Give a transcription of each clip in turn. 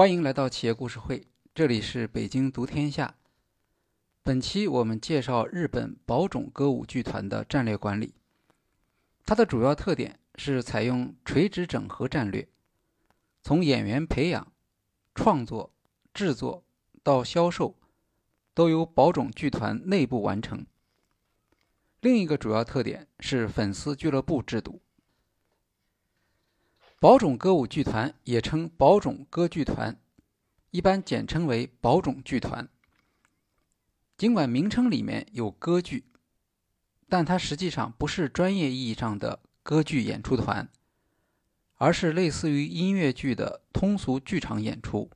欢迎来到企业故事会，这里是北京读天下。本期我们介绍日本宝冢歌舞剧团的战略管理。它的主要特点是采用垂直整合战略，从演员培养、创作、制作到销售，都由宝冢剧团内部完成。另一个主要特点是粉丝俱乐部制度。宝冢歌舞剧团也称宝冢歌剧团，一般简称为宝冢剧团。尽管名称里面有歌剧，但它实际上不是专业意义上的歌剧演出团，而是类似于音乐剧的通俗剧场演出。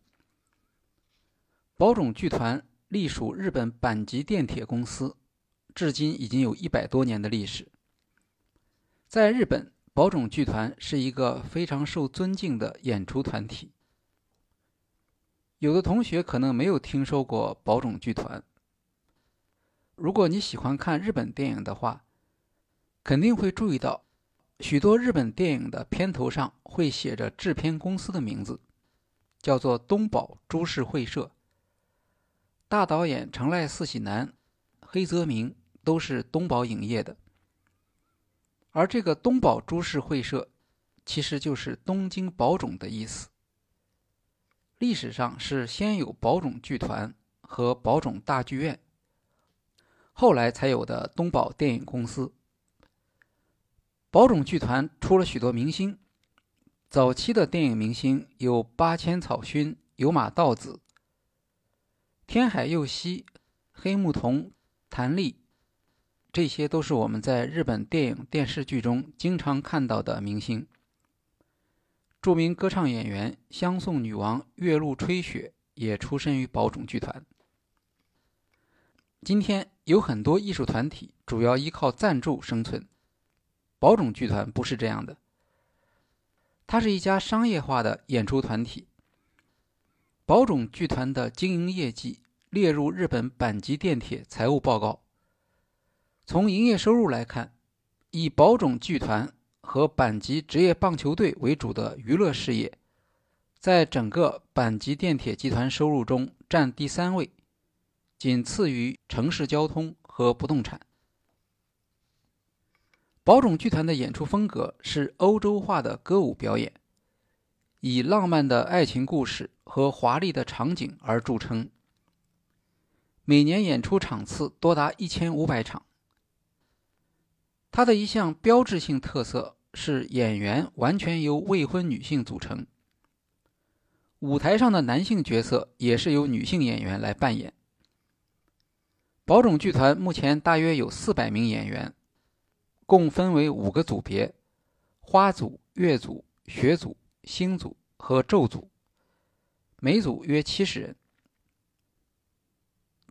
宝冢剧团隶属日本阪急电铁公司，至今已经有一百多年的历史。在日本。宝冢剧团是一个非常受尊敬的演出团体。有的同学可能没有听说过宝冢剧团。如果你喜欢看日本电影的话，肯定会注意到，许多日本电影的片头上会写着制片公司的名字，叫做东宝株式会社。大导演成濑四喜男、黑泽明都是东宝影业的。而这个东宝株式会社，其实就是东京宝冢的意思。历史上是先有宝冢剧团和宝冢大剧院，后来才有的东宝电影公司。宝冢剧团出了许多明星，早期的电影明星有八千草薰、有马道子、天海佑希、黑木瞳、谭丽。这些都是我们在日本电影、电视剧中经常看到的明星。著名歌唱演员香颂女王月露吹雪也出身于宝冢剧团。今天有很多艺术团体主要依靠赞助生存，宝冢剧团不是这样的。它是一家商业化的演出团体。宝冢剧团的经营业绩列入日本阪急电铁财务报告。从营业收入来看，以宝冢剧团和阪急职业棒球队为主的娱乐事业，在整个阪急电铁集团收入中占第三位，仅次于城市交通和不动产。宝冢剧团的演出风格是欧洲化的歌舞表演，以浪漫的爱情故事和华丽的场景而著称，每年演出场次多达一千五百场。它的一项标志性特色是演员完全由未婚女性组成，舞台上的男性角色也是由女性演员来扮演。宝冢剧团目前大约有四百名演员，共分为五个组别：花组、月组、学组、星组和咒组，每组约七十人。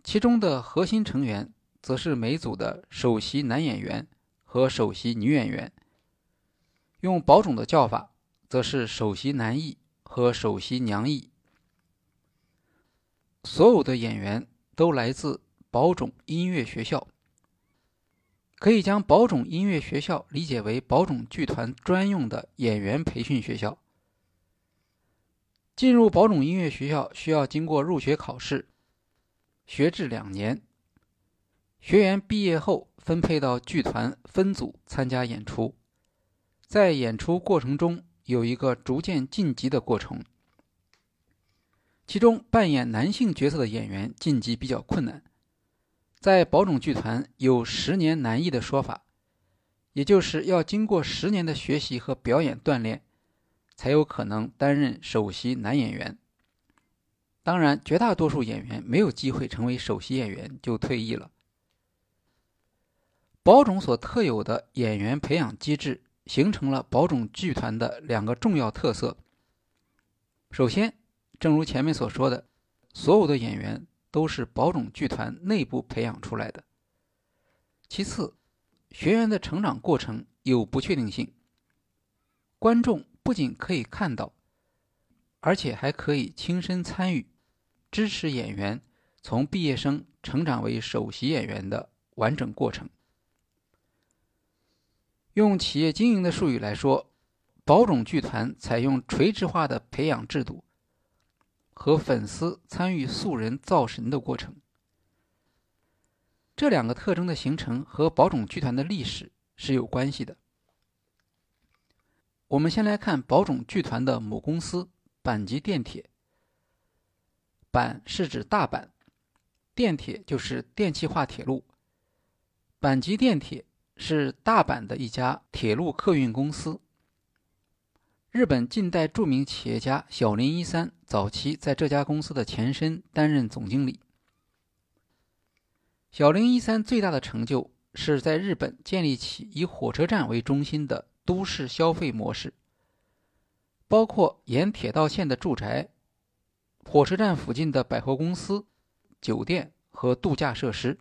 其中的核心成员则是每组的首席男演员。和首席女演员，用宝冢的叫法，则是首席男艺和首席娘艺。所有的演员都来自宝冢音乐学校，可以将宝冢音乐学校理解为宝冢剧团专用的演员培训学校。进入宝冢音乐学校需要经过入学考试，学制两年。学员毕业后分配到剧团分组参加演出，在演出过程中有一个逐渐晋级的过程。其中扮演男性角色的演员晋级比较困难，在宝冢剧团有“十年难易”的说法，也就是要经过十年的学习和表演锻炼，才有可能担任首席男演员。当然，绝大多数演员没有机会成为首席演员就退役了。宝冢所特有的演员培养机制，形成了宝冢剧团的两个重要特色。首先，正如前面所说的，所有的演员都是宝冢剧团内部培养出来的。其次，学员的成长过程有不确定性，观众不仅可以看到，而且还可以亲身参与，支持演员从毕业生成长为首席演员的完整过程。用企业经营的术语来说，宝冢剧团采用垂直化的培养制度，和粉丝参与素人造神的过程。这两个特征的形成和宝冢剧团的历史是有关系的。我们先来看宝冢剧团的母公司阪急电铁。阪是指大阪，电铁就是电气化铁路。阪急电铁是大阪的一家铁路客运公司。日本近代著名企业家小林一三早期在这家公司的前身担任总经理。小林一三最大的成就是在日本建立起以火车站为中心的都市消费模式，包括沿铁道线的住宅、火车站附近的百货公司、酒店和度假设施。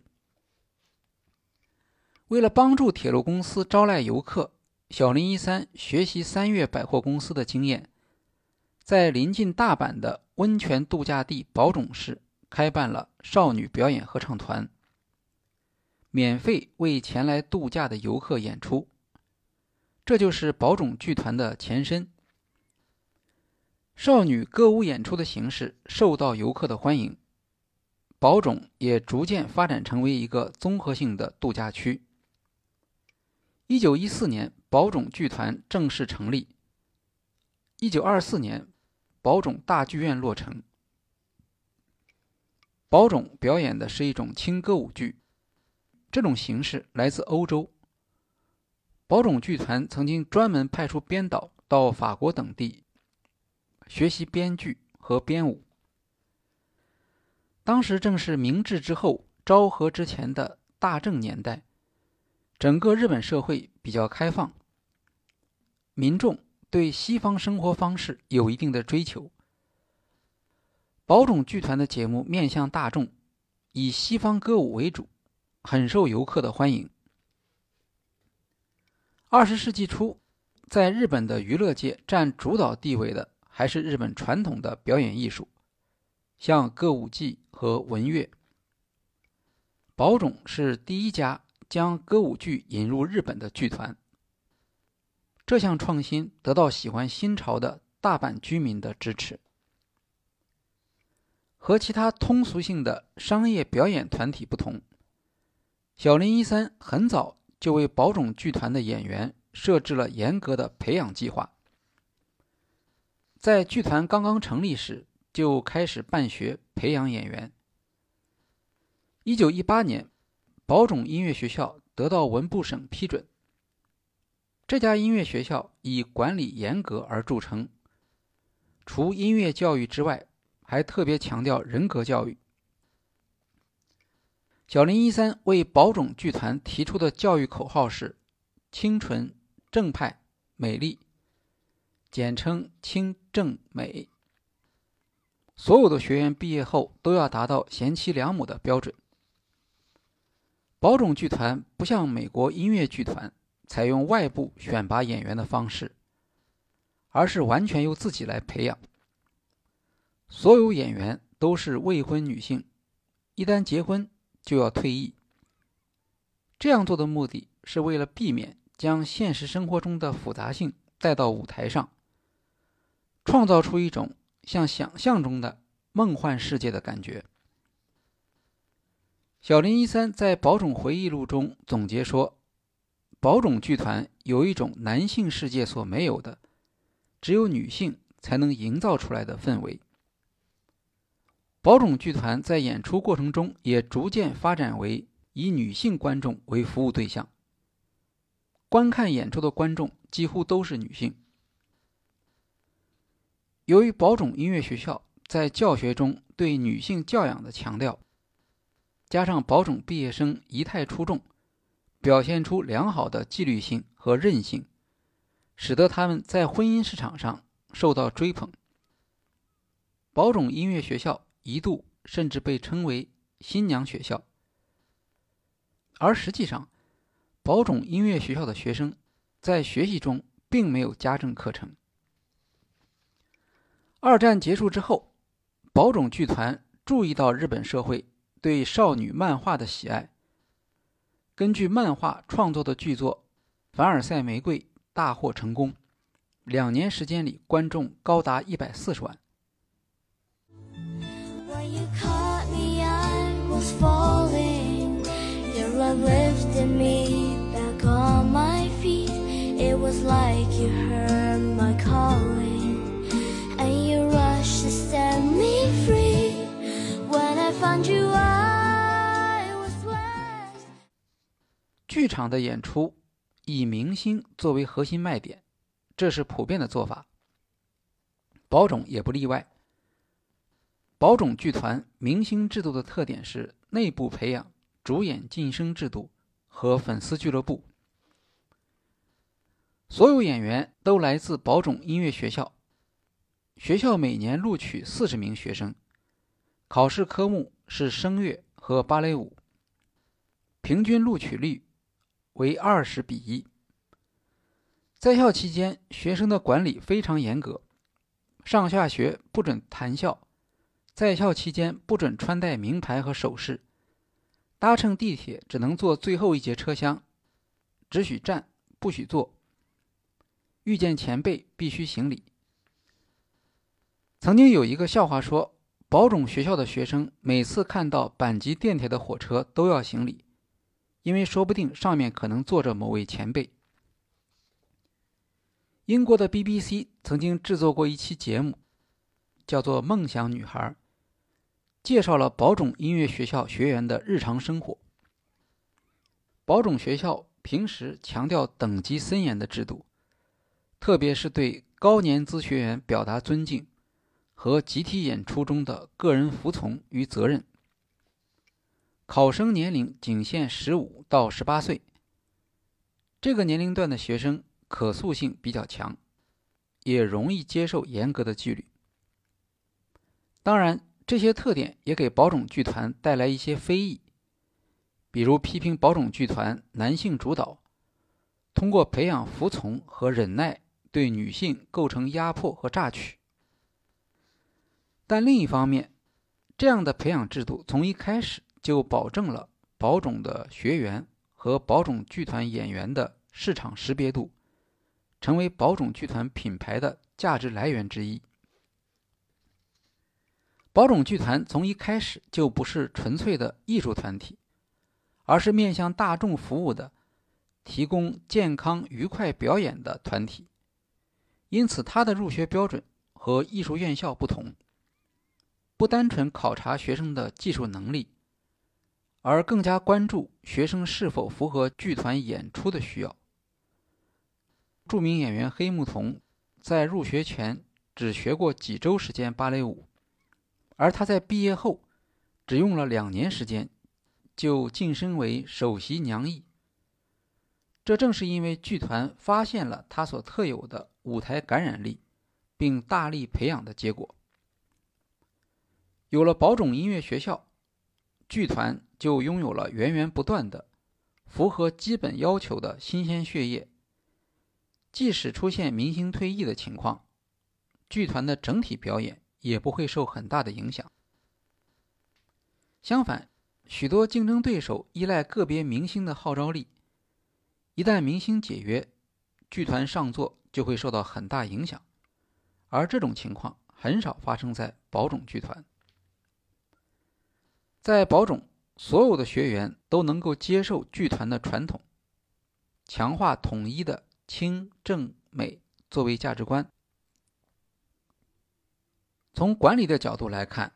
为了帮助铁路公司招来游客，小林一三学习三月百货公司的经验，在临近大阪的温泉度假地宝冢市开办了少女表演合唱团。免费为前来度假的游客演出，这就是宝冢剧团的前身。少女歌舞演出的形式受到游客的欢迎，宝冢也逐渐发展成为一个综合性的度假区。一九一四年，宝冢剧团正式成立。一九二四年，宝冢大剧院落成。宝冢表演的是一种轻歌舞剧。这种形式来自欧洲。宝冢剧团曾经专门派出编导到法国等地学习编剧和编舞。当时正是明治之后、昭和之前的大正年代，整个日本社会比较开放，民众对西方生活方式有一定的追求。宝冢剧团的节目面向大众，以西方歌舞为主。很受游客的欢迎。二十世纪初，在日本的娱乐界占主导地位的还是日本传统的表演艺术，像歌舞伎和文乐。宝冢是第一家将歌舞剧引入日本的剧团。这项创新得到喜欢新潮的大阪居民的支持。和其他通俗性的商业表演团体不同。小林一三很早就为宝冢剧团的演员设置了严格的培养计划，在剧团刚刚成立时就开始办学培养演员。一九一八年，宝冢音乐学校得到文部省批准。这家音乐学校以管理严格而著称，除音乐教育之外，还特别强调人格教育。小林一三为宝冢剧团提出的教育口号是“清纯、正派、美丽”，简称“清正美”。所有的学员毕业后都要达到贤妻良母的标准。宝冢剧团不像美国音乐剧团采用外部选拔演员的方式，而是完全由自己来培养。所有演员都是未婚女性，一旦结婚。就要退役。这样做的目的是为了避免将现实生活中的复杂性带到舞台上，创造出一种像想象中的梦幻世界的感觉。小林一三在《宝冢回忆录》中总结说：“宝冢剧团有一种男性世界所没有的，只有女性才能营造出来的氛围。”宝冢剧团在演出过程中也逐渐发展为以女性观众为服务对象。观看演出的观众几乎都是女性。由于宝冢音乐学校在教学中对女性教养的强调，加上宝冢毕业生仪态出众，表现出良好的纪律性和韧性，使得他们在婚姻市场上受到追捧。宝冢音乐学校。一度甚至被称为“新娘学校”，而实际上，宝冢音乐学校的学生在学习中并没有家政课程。二战结束之后，宝冢剧团注意到日本社会对少女漫画的喜爱。根据漫画创作的剧作《凡尔赛玫瑰》大获成功，两年时间里观众高达一百四十万。Lifted me back on my feet. It was like you heard my. 剧场的演出以明星作为核心卖点，这是普遍的做法。宝冢也不例外。宝冢剧团明星制度的特点是内部培养、主演晋升制度和粉丝俱乐部。所有演员都来自宝冢音乐学校，学校每年录取四十名学生，考试科目是声乐和芭蕾舞，平均录取率为二十比一。在校期间，学生的管理非常严格，上下学不准谈笑，在校期间不准穿戴名牌和首饰，搭乘地铁只能坐最后一节车厢，只许站不许坐。遇见前辈必须行礼。曾经有一个笑话说，宝冢学校的学生每次看到阪急电铁的火车都要行礼，因为说不定上面可能坐着某位前辈。英国的 BBC 曾经制作过一期节目，叫做《梦想女孩》，介绍了宝冢音乐学校学员的日常生活。宝冢学校平时强调等级森严的制度。特别是对高年资学员表达尊敬和集体演出中的个人服从与责任。考生年龄仅限十五到十八岁，这个年龄段的学生可塑性比较强，也容易接受严格的纪律。当然，这些特点也给宝冢剧团带来一些非议，比如批评宝冢剧团男性主导，通过培养服从和忍耐。对女性构成压迫和榨取，但另一方面，这样的培养制度从一开始就保证了宝冢的学员和宝冢剧团演员的市场识别度，成为宝冢剧团品牌的价值来源之一。宝冢剧团从一开始就不是纯粹的艺术团体，而是面向大众服务的、提供健康愉快表演的团体。因此，它的入学标准和艺术院校不同，不单纯考察学生的技术能力，而更加关注学生是否符合剧团演出的需要。著名演员黑木瞳在入学前只学过几周时间芭蕾舞，而他在毕业后只用了两年时间就晋升为首席娘役。这正是因为剧团发现了他所特有的舞台感染力，并大力培养的结果。有了宝冢音乐学校，剧团就拥有了源源不断的、符合基本要求的新鲜血液。即使出现明星退役的情况，剧团的整体表演也不会受很大的影响。相反，许多竞争对手依赖个别明星的号召力。一旦明星解约，剧团上座就会受到很大影响，而这种情况很少发生在宝冢剧团。在宝冢，所有的学员都能够接受剧团的传统，强化统一的清正美作为价值观。从管理的角度来看，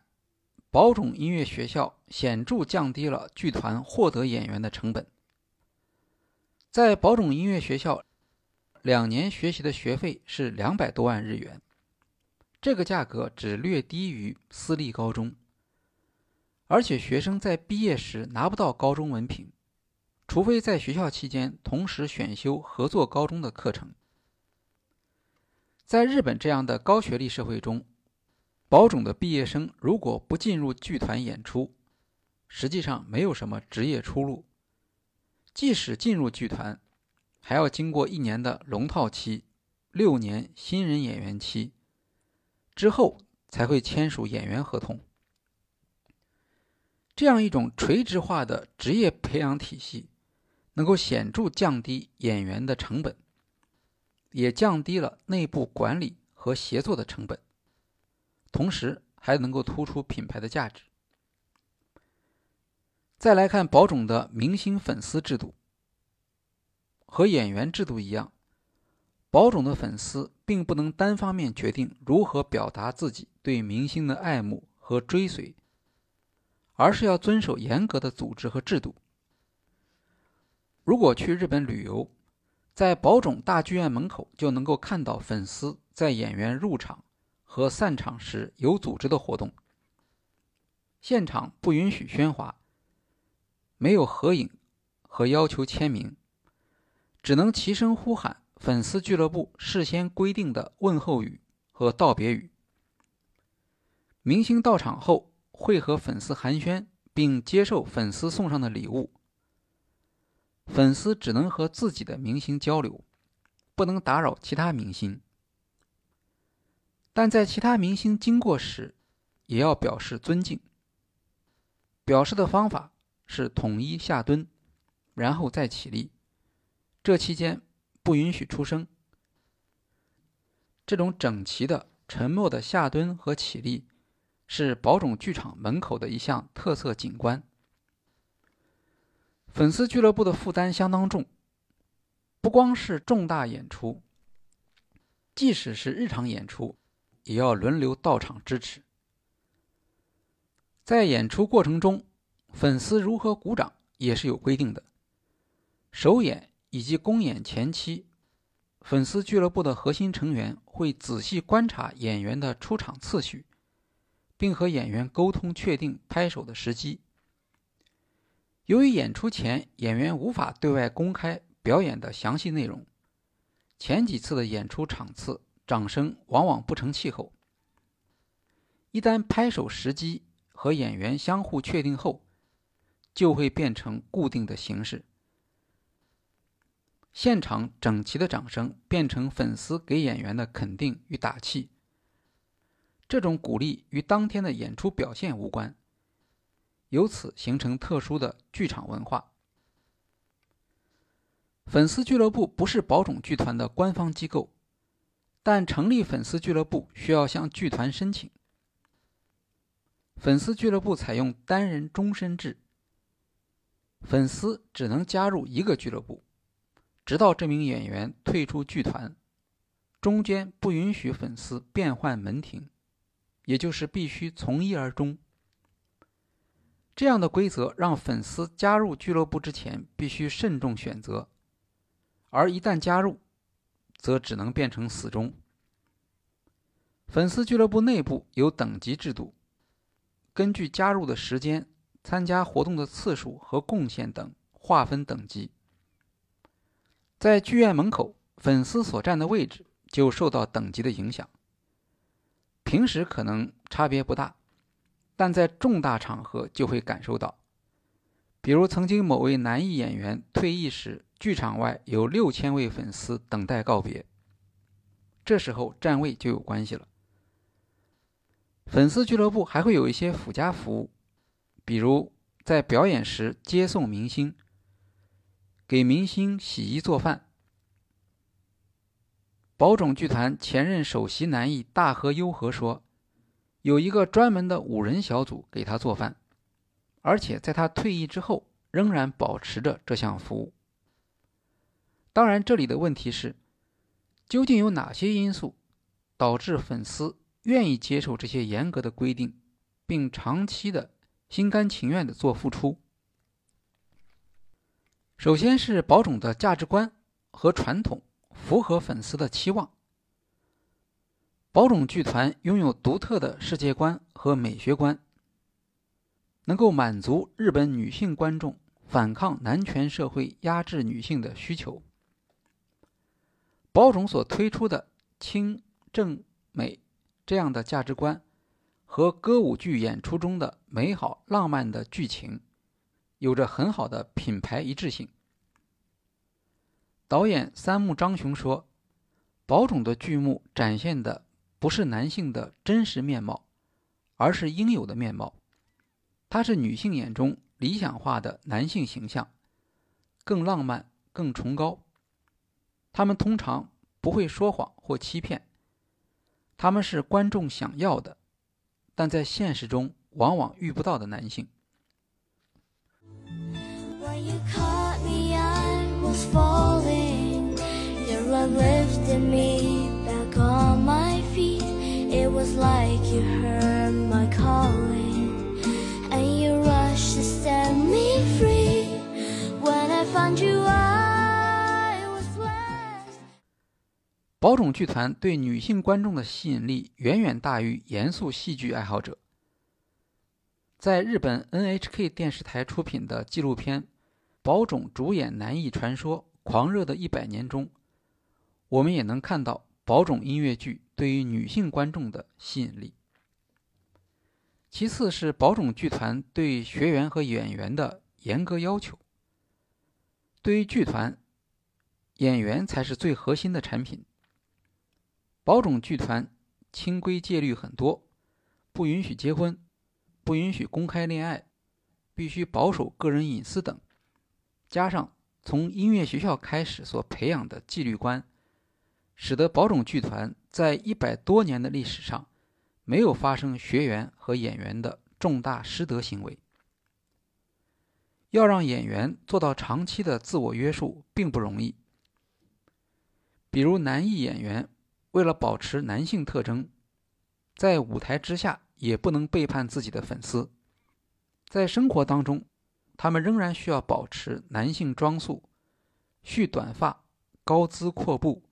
宝冢音乐学校显著降低了剧团获得演员的成本。在宝冢音乐学校，两年学习的学费是两百多万日元，这个价格只略低于私立高中。而且学生在毕业时拿不到高中文凭，除非在学校期间同时选修合作高中的课程。在日本这样的高学历社会中，保种的毕业生如果不进入剧团演出，实际上没有什么职业出路。即使进入剧团，还要经过一年的龙套期，六年新人演员期之后，才会签署演员合同。这样一种垂直化的职业培养体系，能够显著降低演员的成本，也降低了内部管理和协作的成本，同时还能够突出品牌的价值。再来看宝冢的明星粉丝制度，和演员制度一样，宝冢的粉丝并不能单方面决定如何表达自己对明星的爱慕和追随，而是要遵守严格的组织和制度。如果去日本旅游，在宝冢大剧院门口就能够看到粉丝在演员入场和散场时有组织的活动。现场不允许喧哗，没有合影和要求签名，只能齐声呼喊粉丝俱乐部事先规定的问候语和道别语。明星到场后会和粉丝寒暄，并接受粉丝送上的礼物。粉丝只能和自己的明星交流，不能打扰其他明星。但在其他明星经过时，也要表示尊敬。表示的方法是统一下蹲，然后再起立。这期间不允许出声。这种整齐的、沉默的下蹲和起立，是宝冢剧场门口的一项特色景观。粉丝俱乐部的负担相当重，不光是重大演出，即使是日常演出，也要轮流到场支持。在演出过程中，粉丝如何鼓掌也是有规定的。首演以及公演前期，粉丝俱乐部的核心成员会仔细观察演员的出场次序，并和演员沟通确定拍手的时机。由于演出前演员无法对外公开表演的详细内容，前几次的演出场次掌声往往不成气候。一旦拍手时机和演员相互确定后，就会变成固定的形式。现场整齐的掌声变成粉丝给演员的肯定与打气。这种鼓励与当天的演出表现无关。由此形成特殊的剧场文化。粉丝俱乐部不是宝冢剧团的官方机构，但成立粉丝俱乐部需要向剧团申请。粉丝俱乐部采用单人终身制，粉丝只能加入一个俱乐部，直到这名演员退出剧团，中间不允许粉丝变换门庭，也就是必须从一而终。这样的规则让粉丝加入俱乐部之前必须慎重选择，而一旦加入，则只能变成死忠。粉丝俱乐部内部有等级制度，根据加入的时间、参加活动的次数和贡献等划分等级。在剧院门口，粉丝所站的位置就受到等级的影响。平时可能差别不大。但在重大场合就会感受到，比如曾经某位男艺演员退役时，剧场外有六千位粉丝等待告别，这时候站位就有关系了。粉丝俱乐部还会有一些附加服务，比如在表演时接送明星，给明星洗衣做饭。宝冢剧团前任首席男艺大和优和说。有一个专门的五人小组给他做饭，而且在他退役之后仍然保持着这项服务。当然，这里的问题是，究竟有哪些因素导致粉丝愿意接受这些严格的规定，并长期的心甘情愿的做付出？首先是宝冢的价值观和传统符合粉丝的期望。宝冢剧团拥有独特的世界观和美学观，能够满足日本女性观众反抗男权社会压制女性的需求。宝冢所推出的清正美这样的价值观，和歌舞剧演出中的美好浪漫的剧情，有着很好的品牌一致性。导演三木章雄说：“宝冢的剧目展现的。”不是男性的真实面貌，而是应有的面貌。他是女性眼中理想化的男性形象，更浪漫、更崇高。他们通常不会说谎或欺骗。他们是观众想要的，但在现实中往往遇不到的男性。When you caught me, I was falling. lifted me back on my feet. It was like you heard my calling, and you rushed to set me free. When I found you, I was blessed. 宝冢剧团对女性观众的吸引力远远大于严肃戏剧爱好者。在日本 NHK 电视台出品的纪录片《宝冢主演男艺传说：狂热的一百年》中，我们也能看到宝冢音乐剧对于女性观众的吸引力。其次是宝冢剧团对学员和演员的严格要求。对于剧团，演员才是最核心的产品。宝冢剧团清规戒律很多，不允许结婚，不允许公开恋爱，必须保守个人隐私等。加上从音乐学校开始所培养的纪律观，使得宝冢剧团在一百多年的历史上，没有发生学员和演员的重大失德行为。要让演员做到长期的自我约束，并不容易。比如男艺演员。为了保持男性特征，在舞台之下也不能背叛自己的粉丝。在生活当中，他们仍然需要保持男性装束，蓄短发、高姿阔步，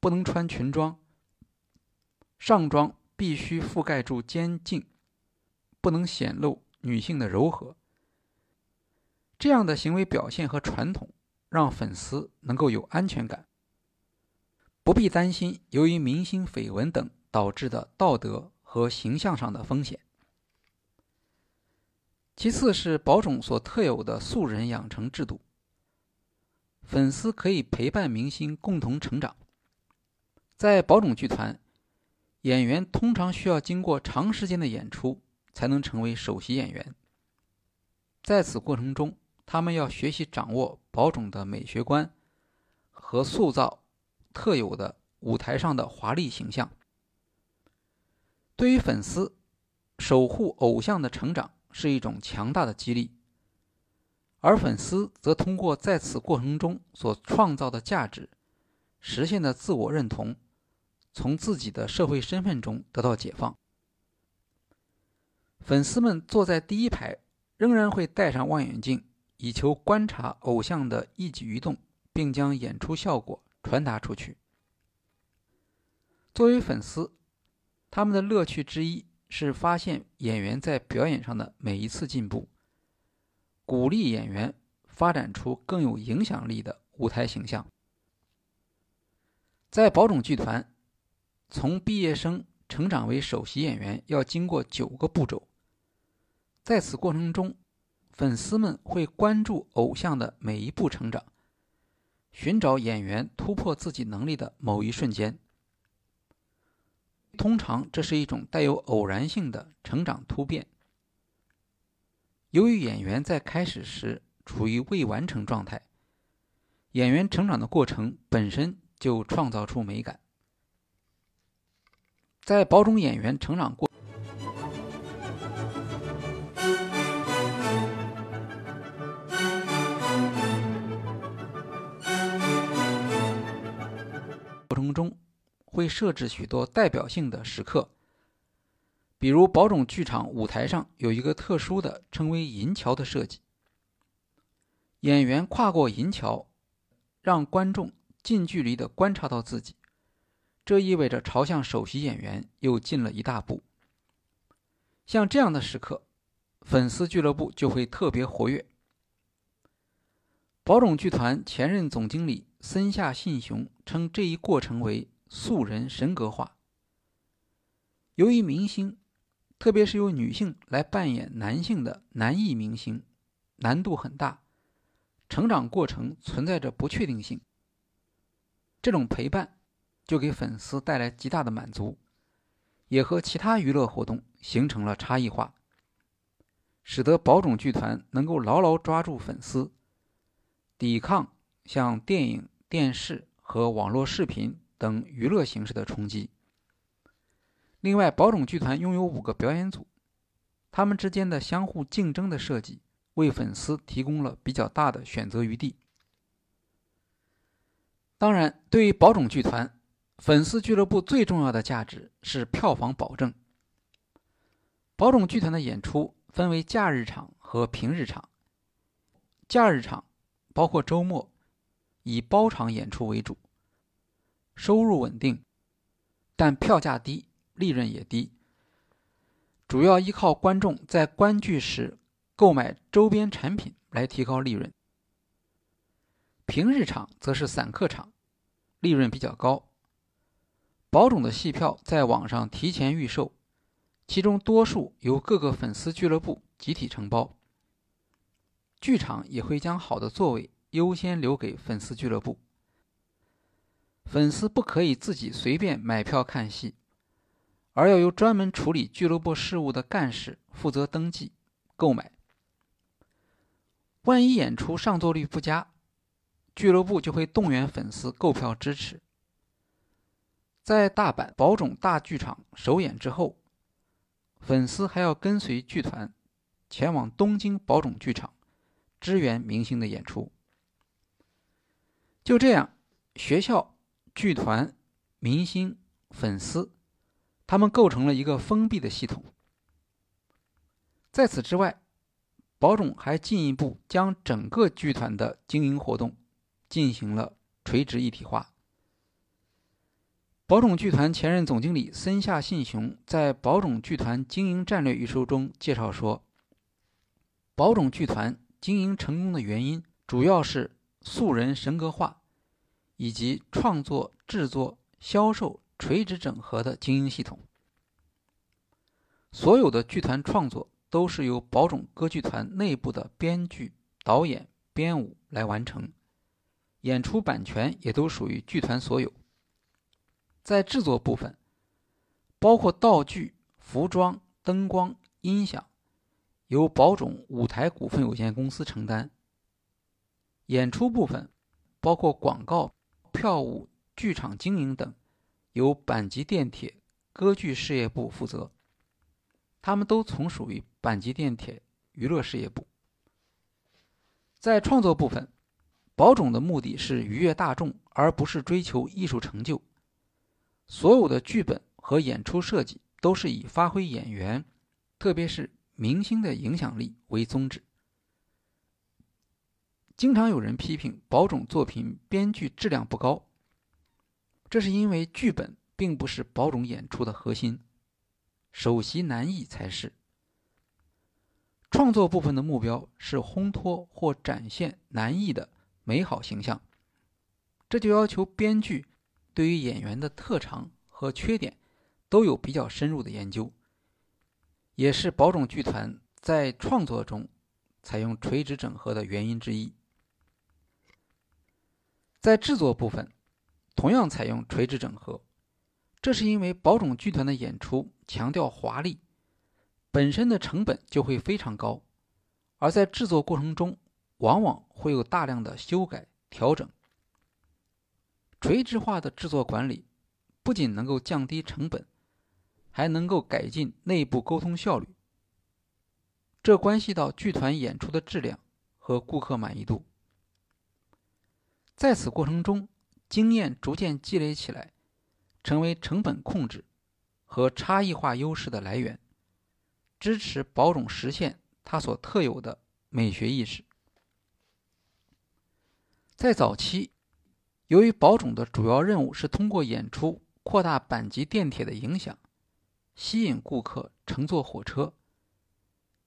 不能穿裙装。上装必须覆盖住肩颈，不能显露女性的柔和。这样的行为表现和传统，让粉丝能够有安全感。不必担心由于明星绯闻等导致的道德和形象上的风险。其次是宝冢所特有的素人养成制度，粉丝可以陪伴明星共同成长。在宝冢剧团，演员通常需要经过长时间的演出才能成为首席演员。在此过程中，他们要学习掌握宝冢的美学观和塑造。特有的舞台上的华丽形象，对于粉丝，守护偶像的成长是一种强大的激励，而粉丝则通过在此过程中所创造的价值，实现的自我认同，从自己的社会身份中得到解放。粉丝们坐在第一排，仍然会戴上望远镜，以求观察偶像的一举一动，并将演出效果。传达出去。作为粉丝，他们的乐趣之一是发现演员在表演上的每一次进步，鼓励演员发展出更有影响力的舞台形象。在宝冢剧团，从毕业生成长为首席演员要经过九个步骤，在此过程中，粉丝们会关注偶像的每一步成长。寻找演员突破自己能力的某一瞬间，通常这是一种带有偶然性的成长突变。由于演员在开始时处于未完成状态，演员成长的过程本身就创造出美感。在保种演员成长过。设置许多代表性的时刻，比如宝冢剧场舞台上有一个特殊的称为银桥的设计，演员跨过银桥，让观众近距离的观察到自己，这意味着朝向首席演员又近了一大步。像这样的时刻，粉丝俱乐部就会特别活跃。宝冢剧团前任总经理。森下信雄称这一过程为素人神格化。由于明星，特别是由女性来扮演男性的男艺明星，难度很大，成长过程存在着不确定性。这种陪伴就给粉丝带来极大的满足，也和其他娱乐活动形成了差异化，使得宝冢剧团能够牢牢抓住粉丝，抵抗像电影。电视和网络视频等娱乐形式的冲击。另外，宝冢剧团拥有五个表演组，他们之间的相互竞争的设计，为粉丝提供了比较大的选择余地。当然，对于宝冢剧团，粉丝俱乐部最重要的价值是票房保证。宝冢剧团的演出分为假日场和平日场。假日场包括周末，以包场演出为主，收入稳定，但票价低，利润也低。主要依靠观众在观剧时购买周边产品来提高利润。平日场则是散客场，利润比较高。宝冢的戏票在网上提前预售，其中多数由各个粉丝俱乐部集体承包。剧场也会将好的座位优先留给粉丝俱乐部，粉丝不可以自己随便买票看戏。而要由专门处理俱乐部事务的干事负责登记、购买。万一演出上座率不佳，俱乐部就会动员粉丝购票支持。在大阪宝冢大剧场首演之后，粉丝还要跟随剧团前往东京宝冢剧场支援明星的演出。就这样，学校、剧团、明星、粉丝。他们构成了一个封闭的系统。在此之外，宝冢还进一步将整个剧团的经营活动进行了垂直一体化。宝冢剧团前任总经理森下信雄在《宝冢剧团经营战略》一书中介绍说，宝冢剧团经营成功的原因主要是素人神格化，以及创作、制作、销售。垂直整合的经营系统，所有的剧团创作都是由宝冢歌剧团内部的编剧、导演、编舞来完成，演出版权也都属于剧团所有。在制作部分，包括道具、服装、灯光、音响，由宝冢舞台股份有限公司承担；演出部分，包括广告、票务、剧场经营等。由阪急电铁歌剧事业部负责，他们都从属于阪急电铁娱乐事业部。在创作部分，宝冢的目的是愉悦大众，而不是追求艺术成就。所有的剧本和演出设计都是以发挥演员，特别是明星的影响力为宗旨。经常有人批评宝冢作品编剧质量不高。这是因为剧本并不是宝冢演出的核心，首席难易才是。创作部分的目标是烘托或展现难易的美好形象，这就要求编剧对于演员的特长和缺点都有比较深入的研究，也是宝冢剧团在创作中采用垂直整合的原因之一。在制作部分。同样采用垂直整合，这是因为宝冢剧团的演出强调华丽，本身的成本就会非常高，而在制作过程中往往会有大量的修改调整。垂直化的制作管理不仅能够降低成本，还能够改进内部沟通效率，这关系到剧团演出的质量和顾客满意度。在此过程中。经验逐渐积累起来，成为成本控制和差异化优势的来源，支持宝冢实现它所特有的美学意识。在早期，由于宝冢的主要任务是通过演出扩大板级电铁的影响，吸引顾客乘坐火车，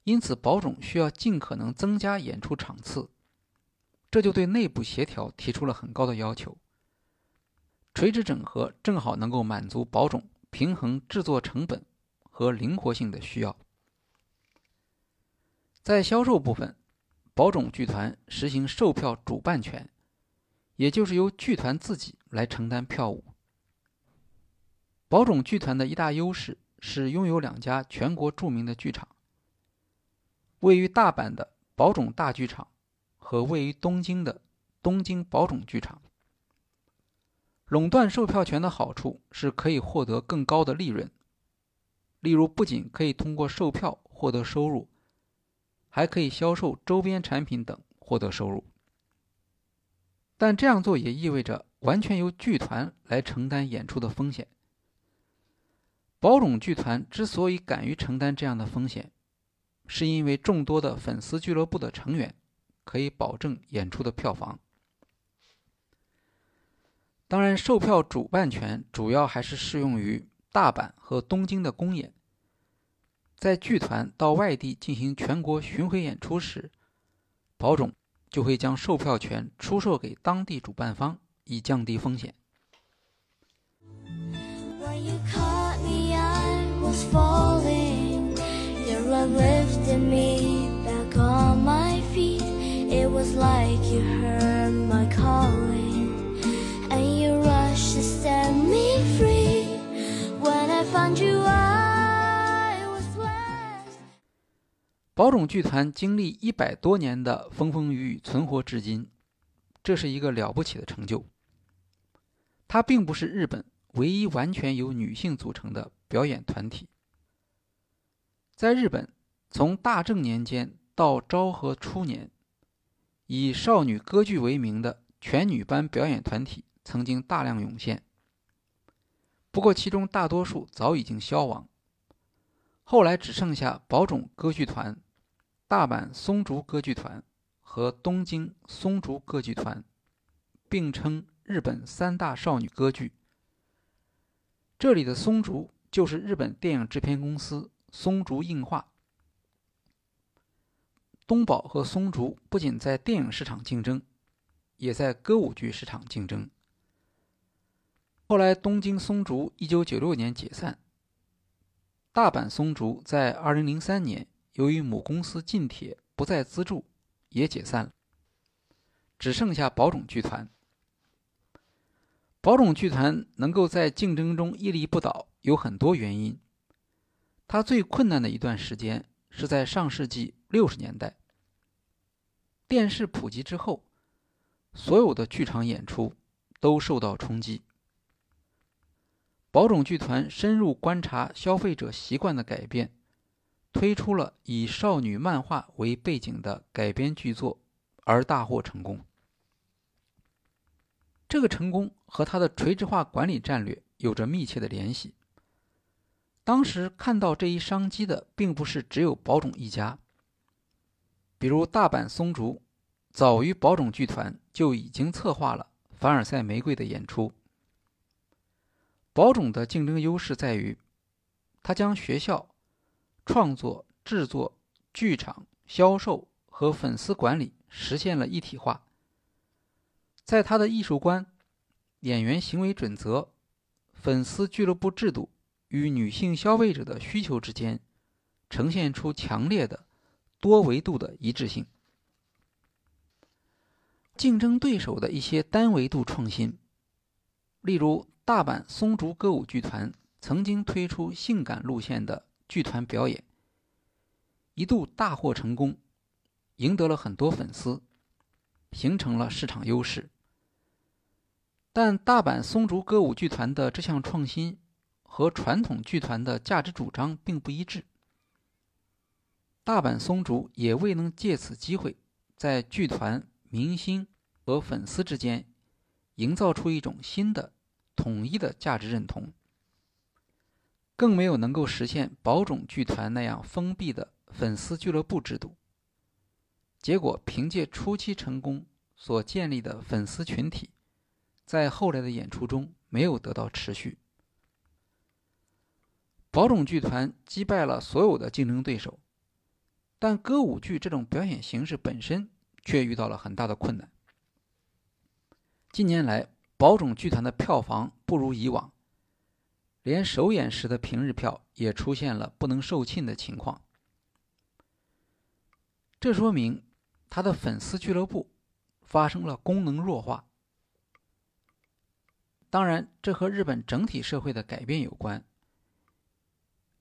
因此宝冢需要尽可能增加演出场次，这就对内部协调提出了很高的要求。垂直整合正好能够满足宝冢平衡制作成本和灵活性的需要。在销售部分，宝冢剧团实行售票主办权，也就是由剧团自己来承担票务。宝冢剧团的一大优势是拥有两家全国著名的剧场，位于大阪的宝冢大剧场和位于东京的东京宝冢剧场。垄断售票权的好处是可以获得更高的利润，例如不仅可以通过售票获得收入，还可以销售周边产品等获得收入。但这样做也意味着完全由剧团来承担演出的风险。宝冢剧团之所以敢于承担这样的风险，是因为众多的粉丝俱乐部的成员可以保证演出的票房。当然，售票主办权主要还是适用于大阪和东京的公演。在剧团到外地进行全国巡回演出时，宝冢就会将售票权出售给当地主办方，以降低风险。It was like you heard my calling, and you rushed to set me free. When I found you, I was blessed. 宝冢剧团经历一百多年的风风雨雨存活至今，这是一个了不起的成就。它并不是日本唯一完全由女性组成的表演团体。在日本，从大正年间到昭和初年，以少女歌剧为名的全女班表演团体曾经大量涌现。不过，其中大多数早已经消亡，后来只剩下宝冢歌剧团、大阪松竹歌剧团和东京松竹歌剧团，并称日本三大少女歌剧。这里的松竹就是日本电影制片公司松竹映画。东宝和松竹不仅在电影市场竞争，也在歌舞剧市场竞争。后来，东京松竹1996年解散，大阪松竹在2003年由于母公司近铁不再资助，也解散了，只剩下宝冢剧团。宝冢剧团能够在竞争中屹立不倒，有很多原因。它最困难的一段时间是在上世纪六十年代，电视普及之后，所有的剧场演出都受到冲击。宝冢剧团深入观察消费者习惯的改变，推出了以少女漫画为背景的改编剧作，而大获成功。这个成功和他的垂直化管理战略有着密切的联系。当时看到这一商机的，并不是只有宝冢一家。比如大阪松竹，早于宝冢剧团就已经策划了《凡尔赛玫瑰》的演出。宝冢的竞争优势在于，他将学校、创作、制作、剧场、销售和粉丝管理实现了一体化。在他的艺术观、演员行为准则、粉丝俱乐部制度与女性消费者的需求之间，呈现出强烈的多维度的一致性。竞争对手的一些单维度创新，例如。大阪松竹歌舞剧团曾经推出性感路线的剧团表演，一度大获成功，赢得了很多粉丝，形成了市场优势。但大阪松竹歌舞剧团的这项创新和传统剧团的价值主张并不一致，大阪松竹也未能借此机会在剧团、明星和粉丝之间营造出一种新的。统一的价值认同，更没有能够实现宝冢剧团那样封闭的粉丝俱乐部制度。结果，凭借初期成功所建立的粉丝群体，在后来的演出中没有得到持续。宝冢剧团击败了所有的竞争对手，但歌舞剧这种表演形式本身却遇到了很大的困难。近年来，宝冢剧团的票房不如以往，连首演时的平日票也出现了不能售罄的情况。这说明他的粉丝俱乐部发生了功能弱化。当然，这和日本整体社会的改变有关。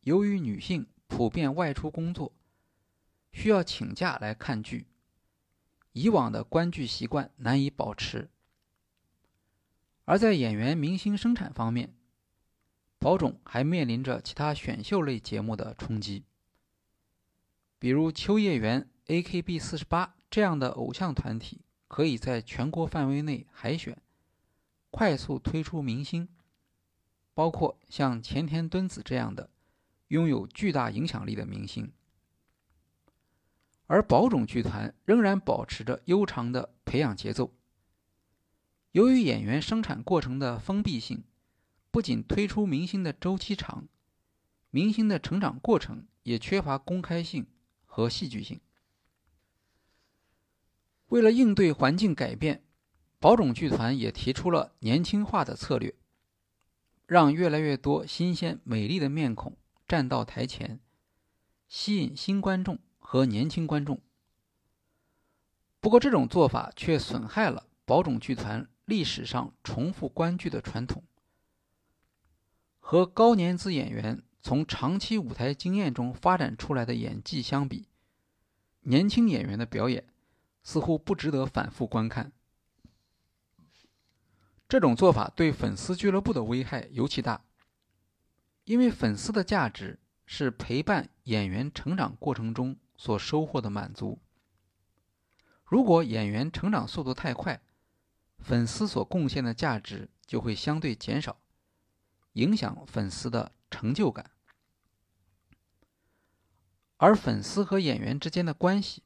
由于女性普遍外出工作，需要请假来看剧，以往的观剧习惯难以保持。而在演员明星生产方面，宝冢还面临着其他选秀类节目的冲击，比如秋叶原、AKB48 这样的偶像团体可以在全国范围内海选，快速推出明星，包括像前田敦子这样的拥有巨大影响力的明星。而宝冢剧团仍然保持着悠长的培养节奏。由于演员生产过程的封闭性，不仅推出明星的周期长，明星的成长过程也缺乏公开性和戏剧性。为了应对环境改变，宝冢剧团也提出了年轻化的策略，让越来越多新鲜美丽的面孔站到台前，吸引新观众。和年轻观众。不过，这种做法却损害了宝冢剧团历史上重复观剧的传统。和高年资演员从长期舞台经验中发展出来的演技相比，年轻演员的表演似乎不值得反复观看。这种做法对粉丝俱乐部的危害尤其大，因为粉丝的价值是陪伴演员成长过程中。所收获的满足。如果演员成长速度太快，粉丝所贡献的价值就会相对减少，影响粉丝的成就感。而粉丝和演员之间的关系，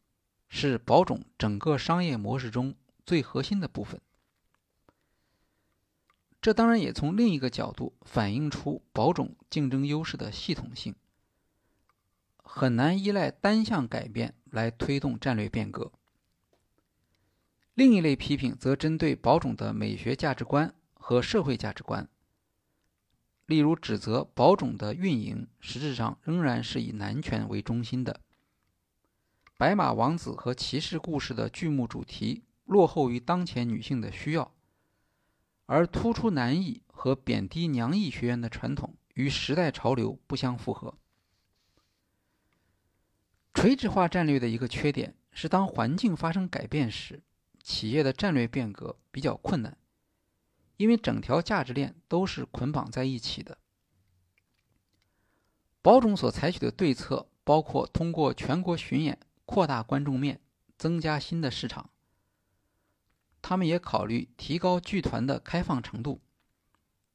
是宝冢整个商业模式中最核心的部分。这当然也从另一个角度反映出宝冢竞争优势的系统性。很难依赖单向改变来推动战略变革。另一类批评则针对宝冢的美学价值观和社会价值观，例如指责宝冢的运营实质上仍然是以男权为中心的，白马王子和骑士故事的剧目主题落后于当前女性的需要，而突出男艺和贬低娘艺学院的传统与时代潮流不相符合。垂直化战略的一个缺点是，当环境发生改变时，企业的战略变革比较困难，因为整条价值链都是捆绑在一起的。宝冢所采取的对策包括通过全国巡演扩大观众面，增加新的市场。他们也考虑提高剧团的开放程度，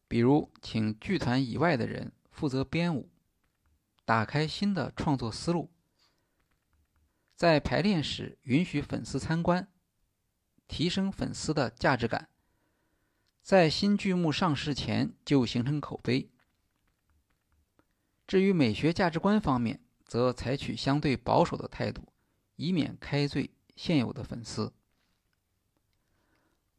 比如请剧团以外的人负责编舞，打开新的创作思路。在排练时允许粉丝参观，提升粉丝的价值感。在新剧目上市前就形成口碑。至于美学价值观方面，则采取相对保守的态度，以免开罪现有的粉丝。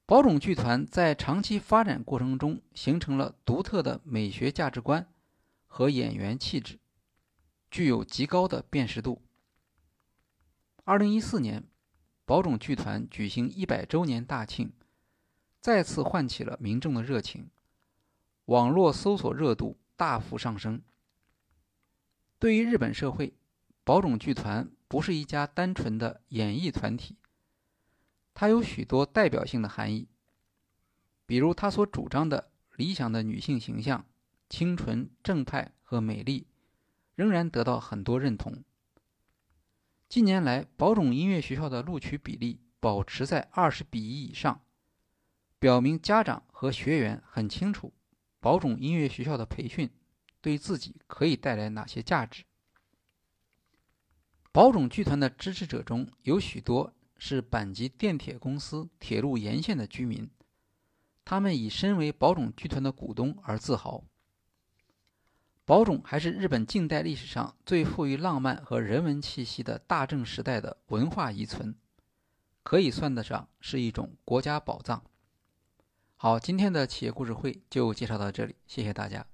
宝冢剧团在长期发展过程中形成了独特的美学价值观和演员气质，具有极高的辨识度。二零一四年，宝冢剧团举行一百周年大庆，再次唤起了民众的热情，网络搜索热度大幅上升。对于日本社会，宝冢剧团不是一家单纯的演艺团体，它有许多代表性的含义，比如它所主张的理想的女性形象——清纯、正派和美丽，仍然得到很多认同。近年来，宝冢音乐学校的录取比例保持在二十比一以上，表明家长和学员很清楚宝冢音乐学校的培训对自己可以带来哪些价值。宝冢剧团的支持者中有许多是阪急电铁公司铁路沿线的居民，他们以身为宝冢剧团的股东而自豪。宝冢还是日本近代历史上最富于浪漫和人文气息的大正时代的文化遗存，可以算得上是一种国家宝藏。好，今天的企业故事会就介绍到这里，谢谢大家。